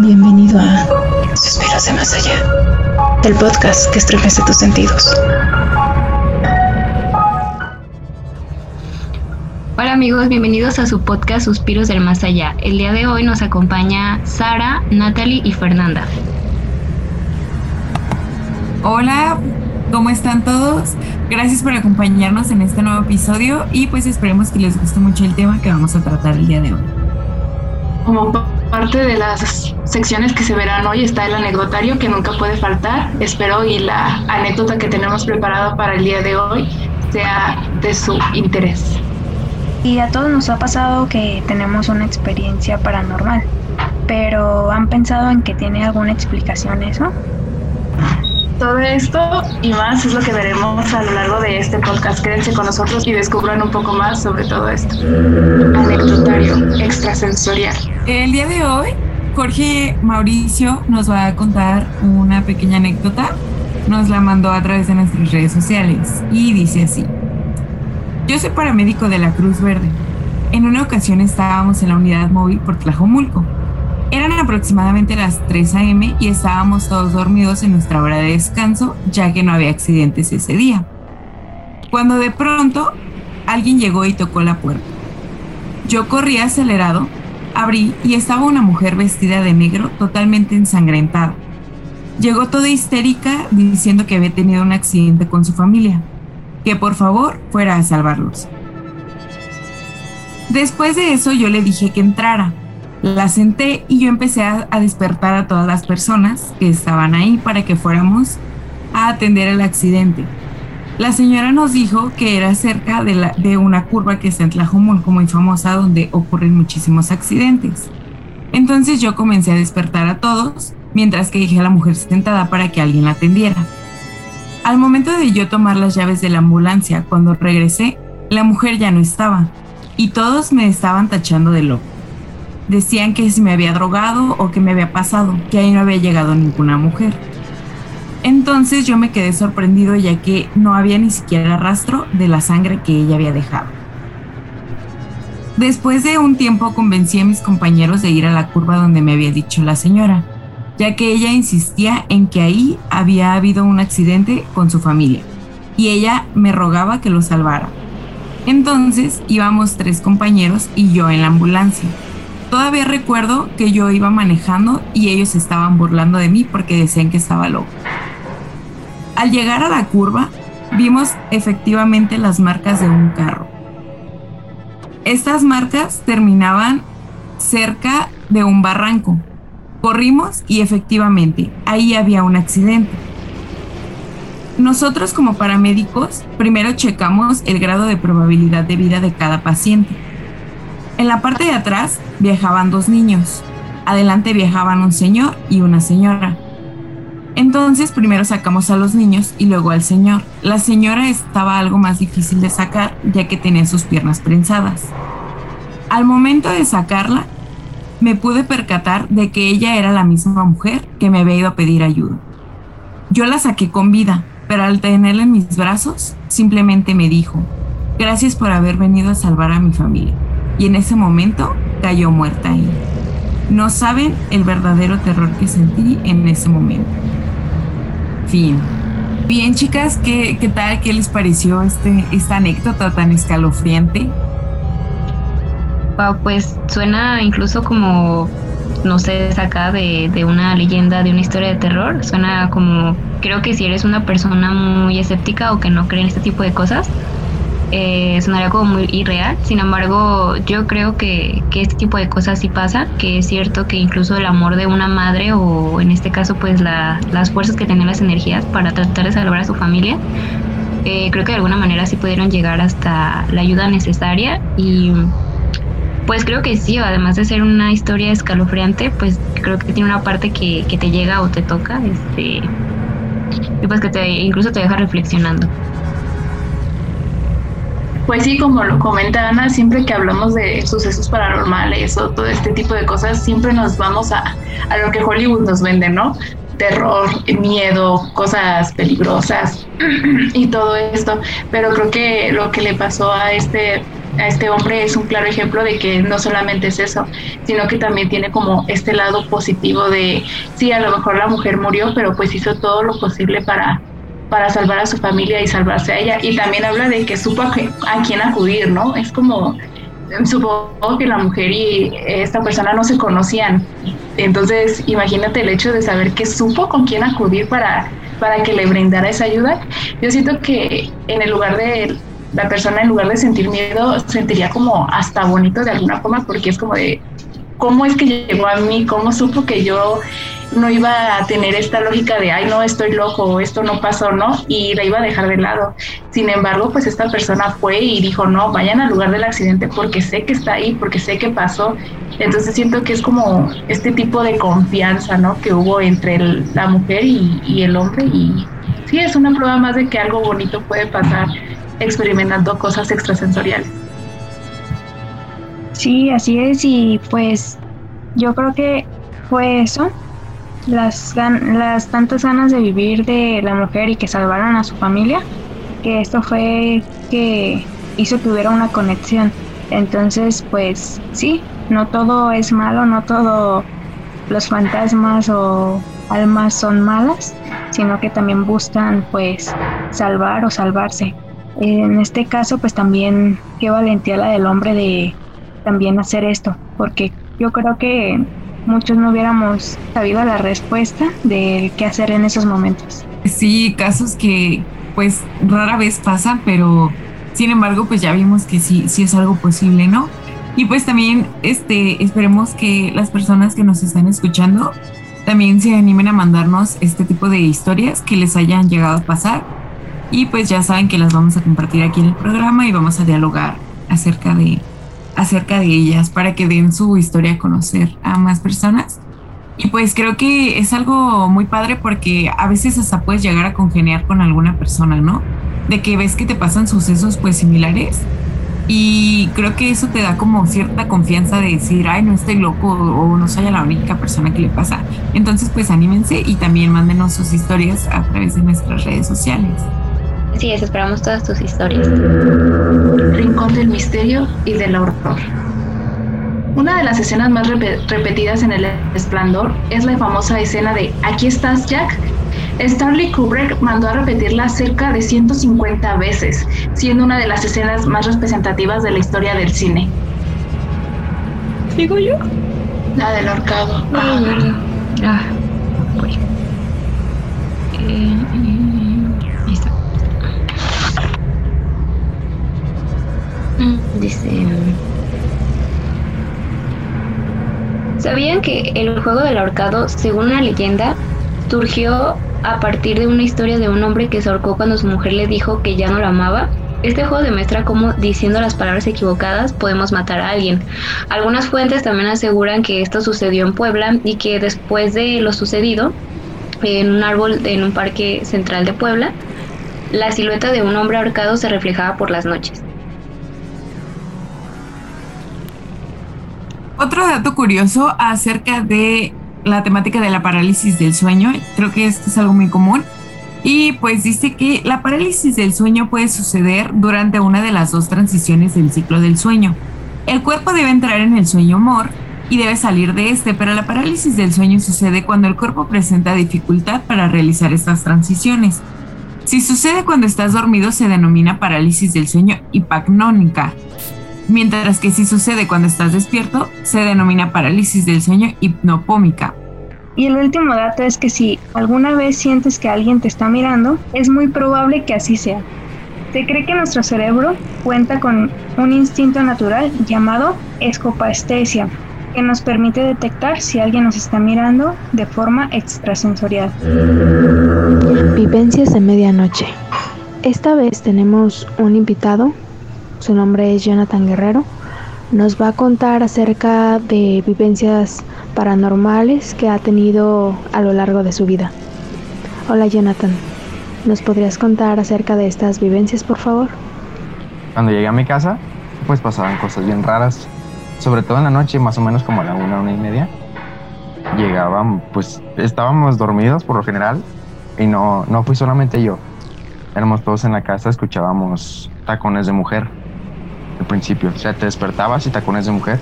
Bienvenido a Suspiros de Más Allá, el podcast que estremece tus sentidos. Hola amigos, bienvenidos a su podcast Suspiros del Más Allá. El día de hoy nos acompaña Sara, Natalie y Fernanda. Hola, ¿cómo están todos? Gracias por acompañarnos en este nuevo episodio y pues esperemos que les guste mucho el tema que vamos a tratar el día de hoy. Como parte de las secciones que se verán hoy está el anecdotario que nunca puede faltar. Espero y la anécdota que tenemos preparada para el día de hoy sea de su interés. Y a todos nos ha pasado que tenemos una experiencia paranormal, pero ¿han pensado en que tiene alguna explicación eso? Todo esto y más es lo que veremos a lo largo de este podcast. Quédense con nosotros y descubran un poco más sobre todo esto. Anecdotario extrasensorial. El día de hoy, Jorge Mauricio nos va a contar una pequeña anécdota. Nos la mandó a través de nuestras redes sociales y dice así. Yo soy paramédico de la Cruz Verde. En una ocasión estábamos en la unidad móvil por Tlajomulco eran aproximadamente las 3 a.m. y estábamos todos dormidos en nuestra hora de descanso, ya que no había accidentes ese día. Cuando de pronto alguien llegó y tocó la puerta. Yo corrí acelerado, abrí y estaba una mujer vestida de negro totalmente ensangrentada. Llegó toda histérica diciendo que había tenido un accidente con su familia, que por favor fuera a salvarlos. Después de eso yo le dije que entrara, la senté y yo empecé a, despertar a todas las personas que estaban ahí para que fuéramos a atender el accidente. La señora nos dijo que era cerca de, de una curva que está en Tlajomulco muy famosa donde ocurren muchísimos accidentes. Entonces yo comencé a despertar a todos mientras que dije a la mujer sentada para que alguien la atendiera. Al momento de yo tomar las llaves de la ambulancia, cuando regresé, la mujer ya no estaba y todos me estaban tachando de loco decían que si me había drogado o que me había pasado, que ahí no había llegado ninguna mujer. Entonces yo me quedé sorprendido ya que no había ni siquiera rastro de la sangre que ella había dejado. Después de un tiempo convencí a mis compañeros de ir a la curva donde me había dicho la señora, ya que ella insistía en que ahí había habido un accidente con su familia y ella me rogaba que lo salvara. Entonces íbamos tres compañeros y yo en la ambulancia. Todavía recuerdo que yo iba manejando y ellos estaban burlando de mí porque decían que estaba loco. Al llegar a la curva, vimos efectivamente las marcas de un carro. Estas marcas terminaban cerca de un barranco. Corrimos y efectivamente ahí había un accidente. Nosotros como paramédicos primero checamos el grado de probabilidad de vida de cada paciente en la parte de atrás viajaban dos niños. Adelante viajaban un señor y una señora. Entonces primero sacamos a los niños y luego al señor. La señora estaba algo más difícil de sacar ya que tenía sus piernas prensadas. Al momento de sacarla, me pude percatar de que ella era la misma mujer que me había ido a pedir ayuda. Yo la saqué con vida, pero al tenerla en mis brazos, simplemente me dijo, gracias por haber venido a salvar a mi familia y en ese momento cayó muerta ahí. No saben el verdadero terror que sentí en ese momento. Fin. Bien, chicas, ¿qué, qué tal? ¿Qué les pareció este, esta anécdota tan escalofriante? Pues suena incluso como, no sé, sacada de, de una leyenda, de una historia de terror. Suena como, creo que si eres una persona muy escéptica o que no cree en este tipo de cosas, eh, sonaría como muy irreal. Sin embargo, yo creo que, este tipo de cosas sí pasa, que es cierto que incluso el amor de una madre o en este caso pues las fuerzas que tenían las energías para tratar de salvar a su familia, eh, creo que de alguna manera sí pudieron llegar hasta la ayuda necesaria y pues creo que sí, además de ser una historia escalofriante, pues creo que tiene una parte que, que te llega o te toca, este, y pues que te incluso te deja reflexionando. Pues sí, como lo comenta Ana, siempre que hablamos de sucesos paranormales o todo este tipo de cosas, siempre nos vamos a, a lo que Hollywood nos vende, ¿no? Terror, miedo, cosas peligrosas y todo esto. Pero creo que lo que le pasó a este a este hombre es un claro ejemplo de que no solamente es eso, sino que también tiene como este lado positivo de, sí, a lo mejor la mujer murió, pero pues hizo todo lo posible para, para salvar a su familia y salvarse a ella. Y también habla de que supo a, a quién acudir, ¿no? Es como, supongo que la mujer y esta persona no se conocían. Entonces, imagínate el hecho de saber que supo con quién acudir para, para que le brindara esa ayuda. Yo siento que en el lugar de la persona, en lugar de sentir miedo, sentiría como hasta bonito de alguna forma, porque es como de, ¿cómo es que llegó a mí? ¿Cómo supo que yo no iba a tener esta lógica de, ay, no, estoy loco, esto no pasó, ¿no? Y la iba a dejar de lado. Sin embargo, pues esta persona fue y dijo, no, vayan al lugar del accidente porque sé que está ahí, porque sé que pasó. Entonces siento que es como este tipo de confianza, ¿no? Que hubo entre la mujer y, y el hombre. Y sí, es una prueba más de que algo bonito puede pasar experimentando cosas extrasensoriales. Sí, así es. Y pues yo creo que fue eso las, las tantas ganas de vivir de la mujer y que salvaran a su familia, que esto fue que hizo que hubiera una conexión. Entonces, pues sí, no todo es malo, no todo los fantasmas o almas son malas, sino que también buscan pues salvar o salvarse. En este caso, pues también qué valentía la del hombre de también hacer esto, porque yo creo que muchos no hubiéramos sabido la respuesta de qué hacer en esos momentos. Sí, casos que pues rara vez pasan, pero sin embargo pues ya vimos que sí, sí es algo posible, ¿no? Y pues también este, esperemos que las personas que nos están escuchando también se animen a mandarnos este tipo de historias que les hayan llegado a pasar. Y pues ya saben que las vamos a compartir aquí en el programa y vamos a dialogar acerca de acerca de ellas para que den su historia a conocer a más personas. Y pues creo que es algo muy padre porque a veces hasta puedes llegar a congeniar con alguna persona, ¿no? De que ves que te pasan sucesos pues similares y creo que eso te da como cierta confianza de decir, ay, no estoy loco o no soy la única persona que le pasa. Entonces pues anímense y también mándenos sus historias a través de nuestras redes sociales. Sí, esperamos todas tus historias. Rincón del misterio y del horror. Una de las escenas más repetidas en El Esplendor es la famosa escena de Aquí estás, Jack. Stanley Kubrick mandó a repetirla cerca de 150 veces, siendo una de las escenas más representativas de la historia del cine. ¿Digo yo? La del horcado. Ah, ah, eh, Dice... ¿Sabían que el juego del ahorcado, según una leyenda, surgió a partir de una historia de un hombre que se ahorcó cuando su mujer le dijo que ya no la amaba? Este juego demuestra cómo diciendo las palabras equivocadas podemos matar a alguien. Algunas fuentes también aseguran que esto sucedió en Puebla y que después de lo sucedido en un árbol en un parque central de Puebla, la silueta de un hombre ahorcado se reflejaba por las noches. Otro dato curioso acerca de la temática de la parálisis del sueño, creo que esto es algo muy común, y pues dice que la parálisis del sueño puede suceder durante una de las dos transiciones del ciclo del sueño. El cuerpo debe entrar en el sueño mor y debe salir de este, pero la parálisis del sueño sucede cuando el cuerpo presenta dificultad para realizar estas transiciones. Si sucede cuando estás dormido se denomina parálisis del sueño hipagnónica mientras que si sucede cuando estás despierto, se denomina parálisis del sueño hipnopómica. Y el último dato es que si alguna vez sientes que alguien te está mirando, es muy probable que así sea. Se cree que nuestro cerebro cuenta con un instinto natural llamado escopaestesia, que nos permite detectar si alguien nos está mirando de forma extrasensorial. Vivencias de medianoche. Esta vez tenemos un invitado su nombre es Jonathan Guerrero, nos va a contar acerca de vivencias paranormales que ha tenido a lo largo de su vida. Hola Jonathan, ¿nos podrías contar acerca de estas vivencias, por favor? Cuando llegué a mi casa, pues pasaban cosas bien raras, sobre todo en la noche, más o menos como a la una, una y media. Llegaban, pues estábamos dormidos por lo general y no, no fui solamente yo. Éramos todos en la casa, escuchábamos tacones de mujer al principio. O sea, te despertabas y tacones de mujer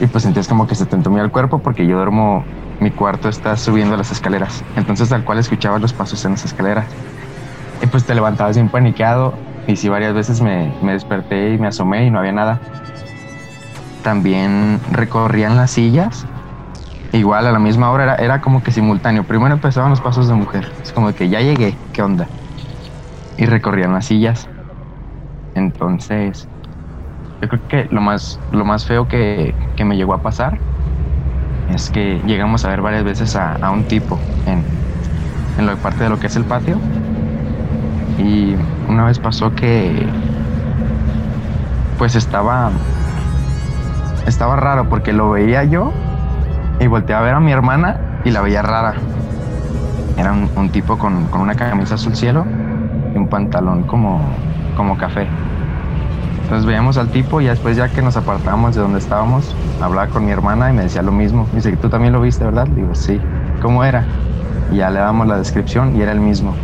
y pues sentías como que se te entumía el cuerpo porque yo duermo, mi cuarto está subiendo las escaleras. Entonces tal cual escuchabas los pasos en las escaleras. Y pues te levantabas bien paniqueado y sí varias veces me, me desperté y me asomé y no había nada. También recorrían las sillas igual a la misma hora era, era, como que simultáneo. Primero empezaban los pasos de mujer. Es como que ya llegué, ¿qué onda? Y recorrían las sillas. Entonces, yo creo que lo más, lo más feo que, que me llegó a pasar es que llegamos a ver varias veces a, a un tipo en, en la parte de lo que es el patio. Y una vez pasó que pues estaba estaba raro porque lo veía yo y volteé a ver a mi hermana y la veía rara. Era un, tipo con, con, una camisa azul cielo y un pantalón como, como café. Entonces veíamos al tipo y después ya que nos apartamos de donde estábamos, hablaba con mi hermana y me decía lo mismo. Me dice, tú también lo viste, ¿verdad? Digo, sí. ¿Cómo era? Y ya le damos la descripción y era el mismo.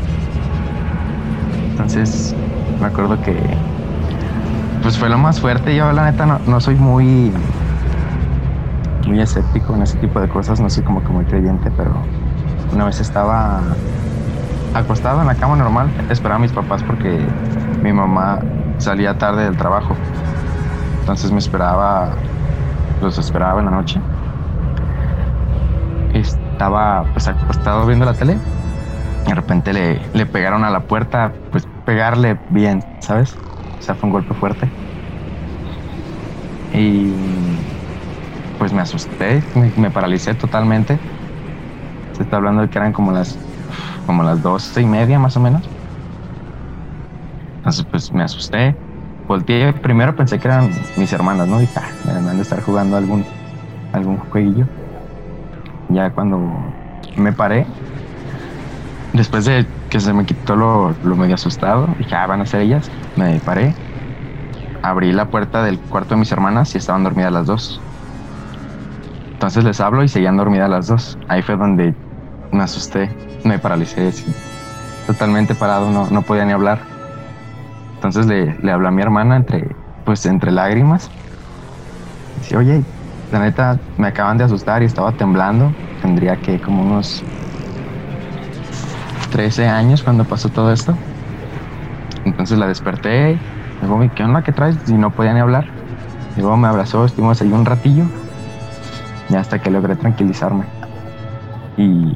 Entonces me acuerdo que pues fue lo más fuerte. Yo la neta no, no soy muy muy escéptico en ese tipo de cosas, no soy como que muy creyente, pero una vez estaba acostado en la cama normal, esperaba a mis papás porque mi mamá salía tarde del trabajo. Entonces me esperaba, los esperaba en la noche. Estaba pues acostado viendo la tele. De repente le, le pegaron a la puerta, pues pegarle bien, ¿sabes? O sea, fue un golpe fuerte. Y pues me asusté, me, paralicé totalmente. Se está hablando de que eran como las como las doce y media más o menos. Entonces pues me asusté. Volteé, primero pensé que eran mis hermanas, ¿no? Y ah, me van a estar jugando algún, algún jueguillo. Ya cuando me paré, después de que se me quitó lo, lo medio asustado, dije, ah, van a ser ellas. Me paré, abrí la puerta del cuarto de mis hermanas y estaban dormidas las dos. Entonces les hablo y seguían dormidas las dos. Ahí fue donde me asusté, me paralicé, totalmente parado, no, no podía ni hablar. Entonces le, le a mi hermana entre, pues, entre lágrimas. Dice, oye, la neta, me acaban de asustar y estaba temblando. Tendría que como unos 13 años cuando pasó todo esto. Entonces la desperté. Digo, ¿qué onda? ¿Qué traes? Y no podía ni hablar. Y luego me abrazó, estuvimos ahí un ratillo ya hasta que logré tranquilizarme. Y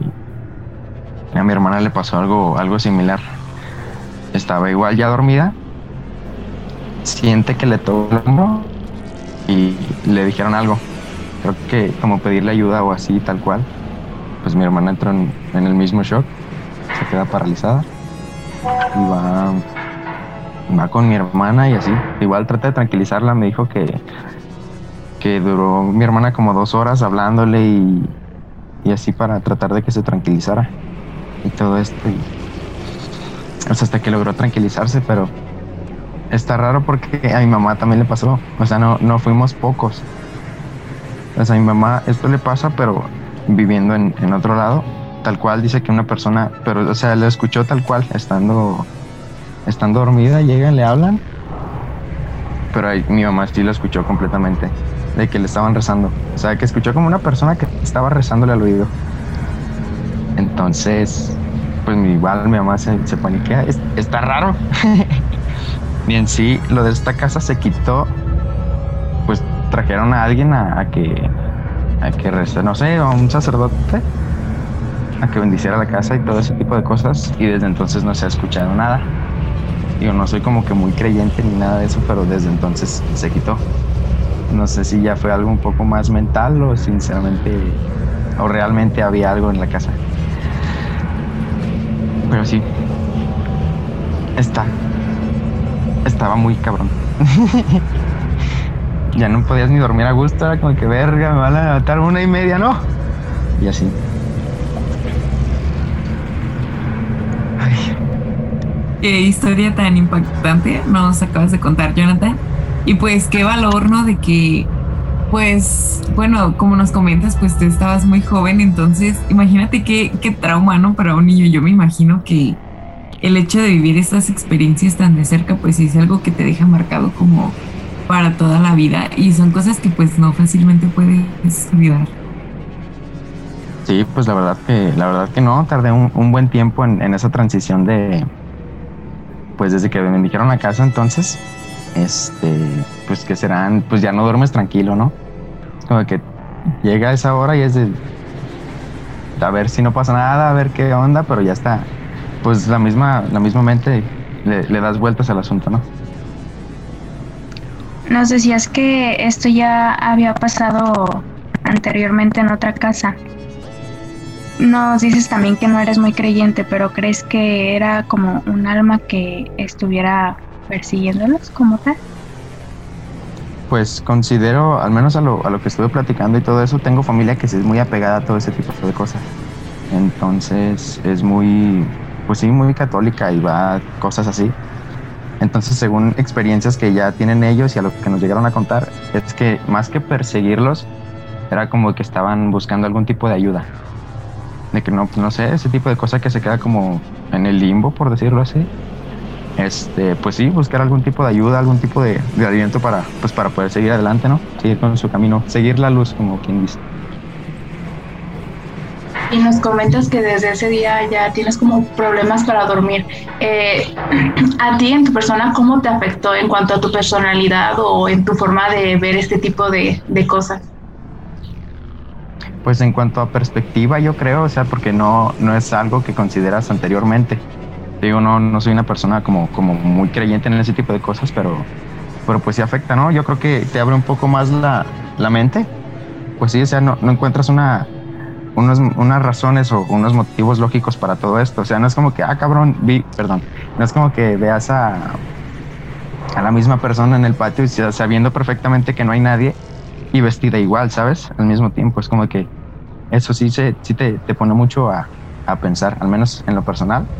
a mi hermana le pasó algo, algo similar. Estaba igual ya dormida, siente que le tocó el hombro y le dijeron algo. Creo que como pedirle ayuda o así, tal cual. Pues mi hermana entró en, en el mismo shock, se queda paralizada y va, va con mi hermana y así. Igual trata de tranquilizarla, me dijo que que duró mi hermana como dos horas hablándole y, y así para tratar de que se tranquilizara y todo esto. Y, hasta que logró tranquilizarse, pero está raro porque a mi mamá también le pasó. O sea, no, no fuimos pocos. O sea, a mi mamá esto le pasa, pero viviendo en, en otro lado, tal cual dice que una persona, pero o sea, lo escuchó tal cual, estando, estando dormida, llegan, le hablan. Pero ahí, mi mamá sí lo escuchó completamente de que le estaban rezando. O sea, que escuchó como una persona que estaba rezándole al oído. Entonces, pues igual mi mamá se, se paniquea. está raro. Bien, sí, lo de esta casa se quitó. Pues trajeron a alguien a, que a que reza, no sé, a un sacerdote a que bendiciera la casa y todo ese tipo de cosas. Y desde entonces no se ha escuchado nada. Yo no soy como que muy creyente ni nada de eso, pero desde entonces se quitó. No sé si ya fue algo un poco más mental o sinceramente o realmente había algo en la casa. Pero sí. Está. Estaba muy cabrón. ya no podías ni dormir a gusto, era como que verga, me van a levantar una y media, ¿no? Y así. Qué historia tan impactante nos acabas de contar, Jonathan. Y pues qué valor, ¿no? De que, pues, bueno, como nos comentas, pues tú estabas muy joven, entonces imagínate qué, qué trauma, ¿no? Para un niño. Yo me imagino que el hecho de vivir estas experiencias tan de cerca, pues es algo que te deja marcado como, para toda la vida y son cosas que pues no fácilmente puedes olvidar. Sí, pues la verdad que, la verdad que no, tardé un, un buen tiempo en, en, esa transición de, pues desde que me dijeron a casa entonces, este, pues que serán, pues ya no duermes tranquilo, ¿no? Como que llega esa hora y es de, a ver si no pasa nada, a ver qué onda, pero ya está, pues la misma, la misma mente le, le das vueltas al asunto, ¿no? Nos decías que esto ya había pasado anteriormente en otra casa. Nos dices también que no eres muy creyente, pero ¿crees que era como un alma que estuviera persiguiéndolos como tal? Pues considero, al menos a lo, a lo que estuve platicando y todo eso, tengo familia que es muy apegada a todo ese tipo de cosas. Entonces es muy, pues sí, muy católica y va a cosas así. Entonces, según experiencias que ya tienen ellos y a lo que nos llegaron a contar, es que más que perseguirlos, era como que estaban buscando algún tipo de ayuda de que no, no sé, ese tipo de cosa que se queda como en el limbo, por decirlo así. Este, pues sí, buscar algún tipo de ayuda, algún tipo de, de aliento para, pues para poder seguir adelante, ¿no? Seguir con su camino, seguir la luz, como quien dice. Y nos comentas que desde ese día ya tienes como problemas para dormir. Eh, a ti, en tu persona, ¿cómo te afectó en cuanto a tu personalidad o en tu forma de ver este tipo de, de cosas? Pues en cuanto a perspectiva, yo creo, o sea, porque no, no es algo que consideras anteriormente. Digo, no, no soy una persona como, como muy creyente en ese tipo de cosas, pero, pero pues sí afecta, ¿no? Yo creo que te abre un poco más la, la mente. Pues sí, o sea, no, no encuentras una, unos, unas razones o unos motivos lógicos para todo esto. O sea, no es como que, ah, cabrón, vi, perdón, no es como que veas a, a la misma persona en el patio y sabiendo perfectamente que no hay nadie y vestida igual, ¿sabes? Al mismo tiempo, es como que eso sí, se, sí te, te pone mucho a, a, pensar, al menos en lo personal.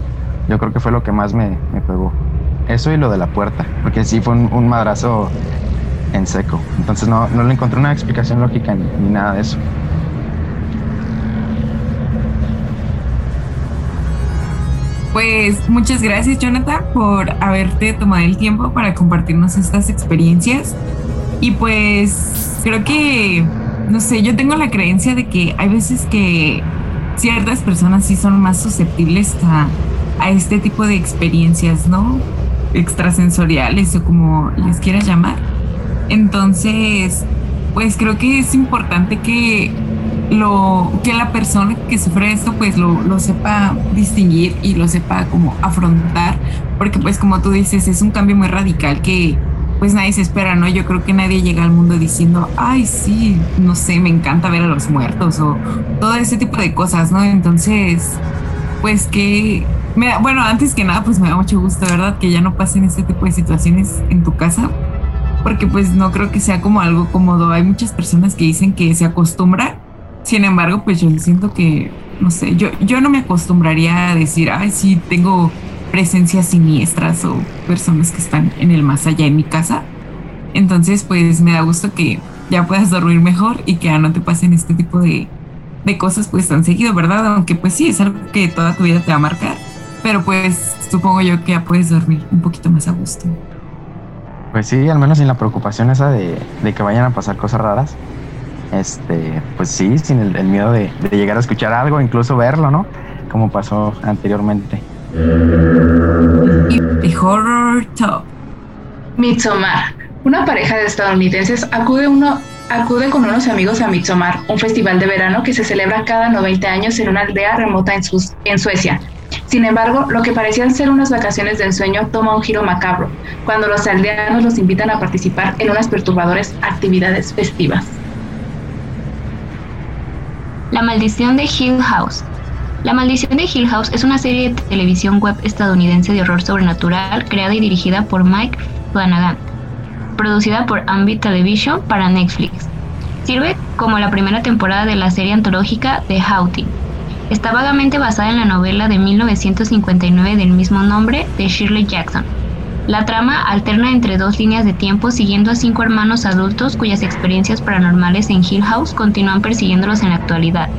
Yo creo que fue lo que más me, me pegó. Eso y lo de la puerta, porque sí fue un, un madrazo en seco. Entonces no, no le encontré una explicación lógica ni, ni nada de eso. Pues muchas gracias Jonathan por haberte tomado el tiempo para compartirnos estas experiencias. Y pues creo que, no sé, yo tengo la creencia de que hay veces que ciertas personas sí son más susceptibles a, a este tipo de experiencias, ¿no? Extrasensoriales o como les quieras llamar. Entonces, pues creo que es importante que lo que la persona que sufre esto pues lo, lo, sepa distinguir y lo sepa como afrontar porque pues como tú dices es un cambio muy radical que pues nadie se espera, ¿no? Yo creo que nadie llega al mundo diciendo, ay, sí, no sé, me encanta ver a los muertos o todo ese tipo de cosas, ¿no? Entonces, pues que, me da, bueno, antes que nada, pues me da mucho gusto, ¿verdad? Que ya no pasen este tipo de situaciones en tu casa, porque pues no creo que sea como algo cómodo. Hay muchas personas que dicen que se acostumbra, sin embargo, pues yo siento que, no sé, yo, yo no me acostumbraría a decir, ay, sí, tengo presencias siniestras o personas que están en el más allá en mi casa. Entonces, pues me da gusto que ya puedas dormir mejor y que ya no te pasen este tipo de, de cosas pues tan seguido, ¿verdad? Aunque pues sí, es algo que toda tu vida te va a marcar, pero pues supongo yo que ya puedes dormir un poquito más a gusto. Pues sí, al menos sin la preocupación esa de, de que vayan a pasar cosas raras. Este, pues sí, sin el, el miedo de, de llegar a escuchar algo, incluso verlo, ¿no? Como pasó anteriormente. Y Horror Top. Midsommar. Una pareja de estadounidenses acude, uno, acude con unos amigos a Midsommar, un festival de verano que se celebra cada 90 años en una aldea remota en, sus, en Suecia. Sin embargo, lo que parecían ser unas vacaciones de ensueño toma un giro macabro, cuando los aldeanos los invitan a participar en unas perturbadoras actividades festivas. La maldición de Hill House. La maldición de Hill House es una serie de televisión web estadounidense de horror sobrenatural creada y dirigida por Mike Flanagan, producida por Ambit Television para Netflix. Sirve como la primera temporada de la serie antológica The Haunting. Está vagamente basada en la novela de 1959 del mismo nombre de Shirley Jackson. La trama alterna entre dos líneas de tiempo siguiendo a cinco hermanos adultos cuyas experiencias paranormales en Hill House continúan persiguiéndolos en la actualidad.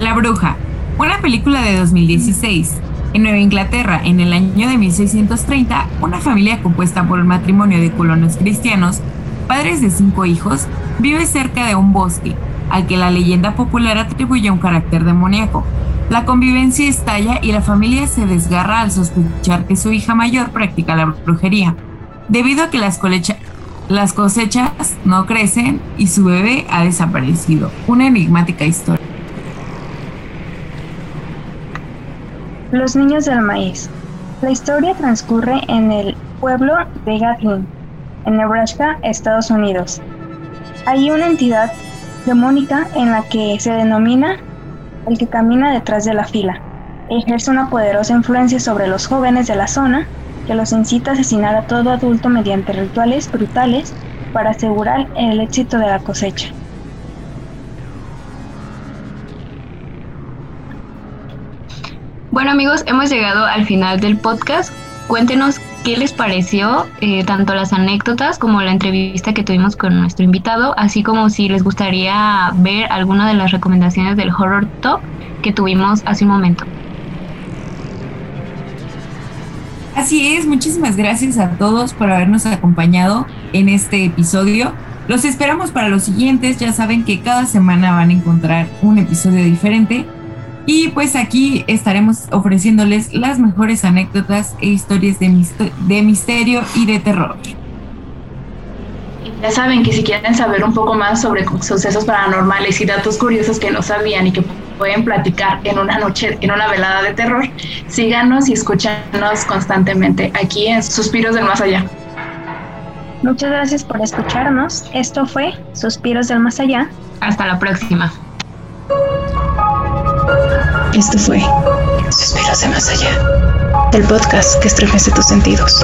La Bruja, una película de 2016. En Nueva Inglaterra, en el año de 1630, una familia compuesta por el matrimonio de colonos cristianos, padres de cinco hijos, vive cerca de un bosque, al que la leyenda popular atribuye un carácter demoníaco. La convivencia estalla y la familia se desgarra al sospechar que su hija mayor practica la brujería, debido a que las, cosechas no crecen y su bebé ha desaparecido. Una enigmática historia. Los niños del maíz. La historia transcurre en el pueblo de Gatlin, en Nebraska, Estados Unidos. Hay una entidad demónica en la que se denomina el que camina detrás de la fila. Ejerce una poderosa influencia sobre los jóvenes de la zona que los incita a asesinar a todo adulto mediante rituales brutales para asegurar el éxito de la cosecha. Bueno amigos, hemos llegado al final del podcast. Cuéntenos qué les pareció, eh, tanto las anécdotas como la entrevista que tuvimos con nuestro invitado, así como si les gustaría ver alguna de las recomendaciones del Horror Top que tuvimos hace un momento. Así es, muchísimas gracias a todos por habernos acompañado en este episodio. Los esperamos para los siguientes, ya saben que cada semana van a encontrar un episodio diferente y pues aquí estaremos ofreciéndoles las mejores anécdotas e historias de, misterio y de terror. Ya saben que si quieren saber un poco más sobre sucesos paranormales y datos curiosos que no sabían y que pueden platicar en una noche, en una velada de terror, síganos y escúchanos constantemente aquí en Suspiros del Más Allá. Muchas gracias por escucharnos. Esto fue Suspiros del Más Allá. Hasta la próxima. Esto fue Suspiros de Más Allá, el podcast que estremece tus sentidos.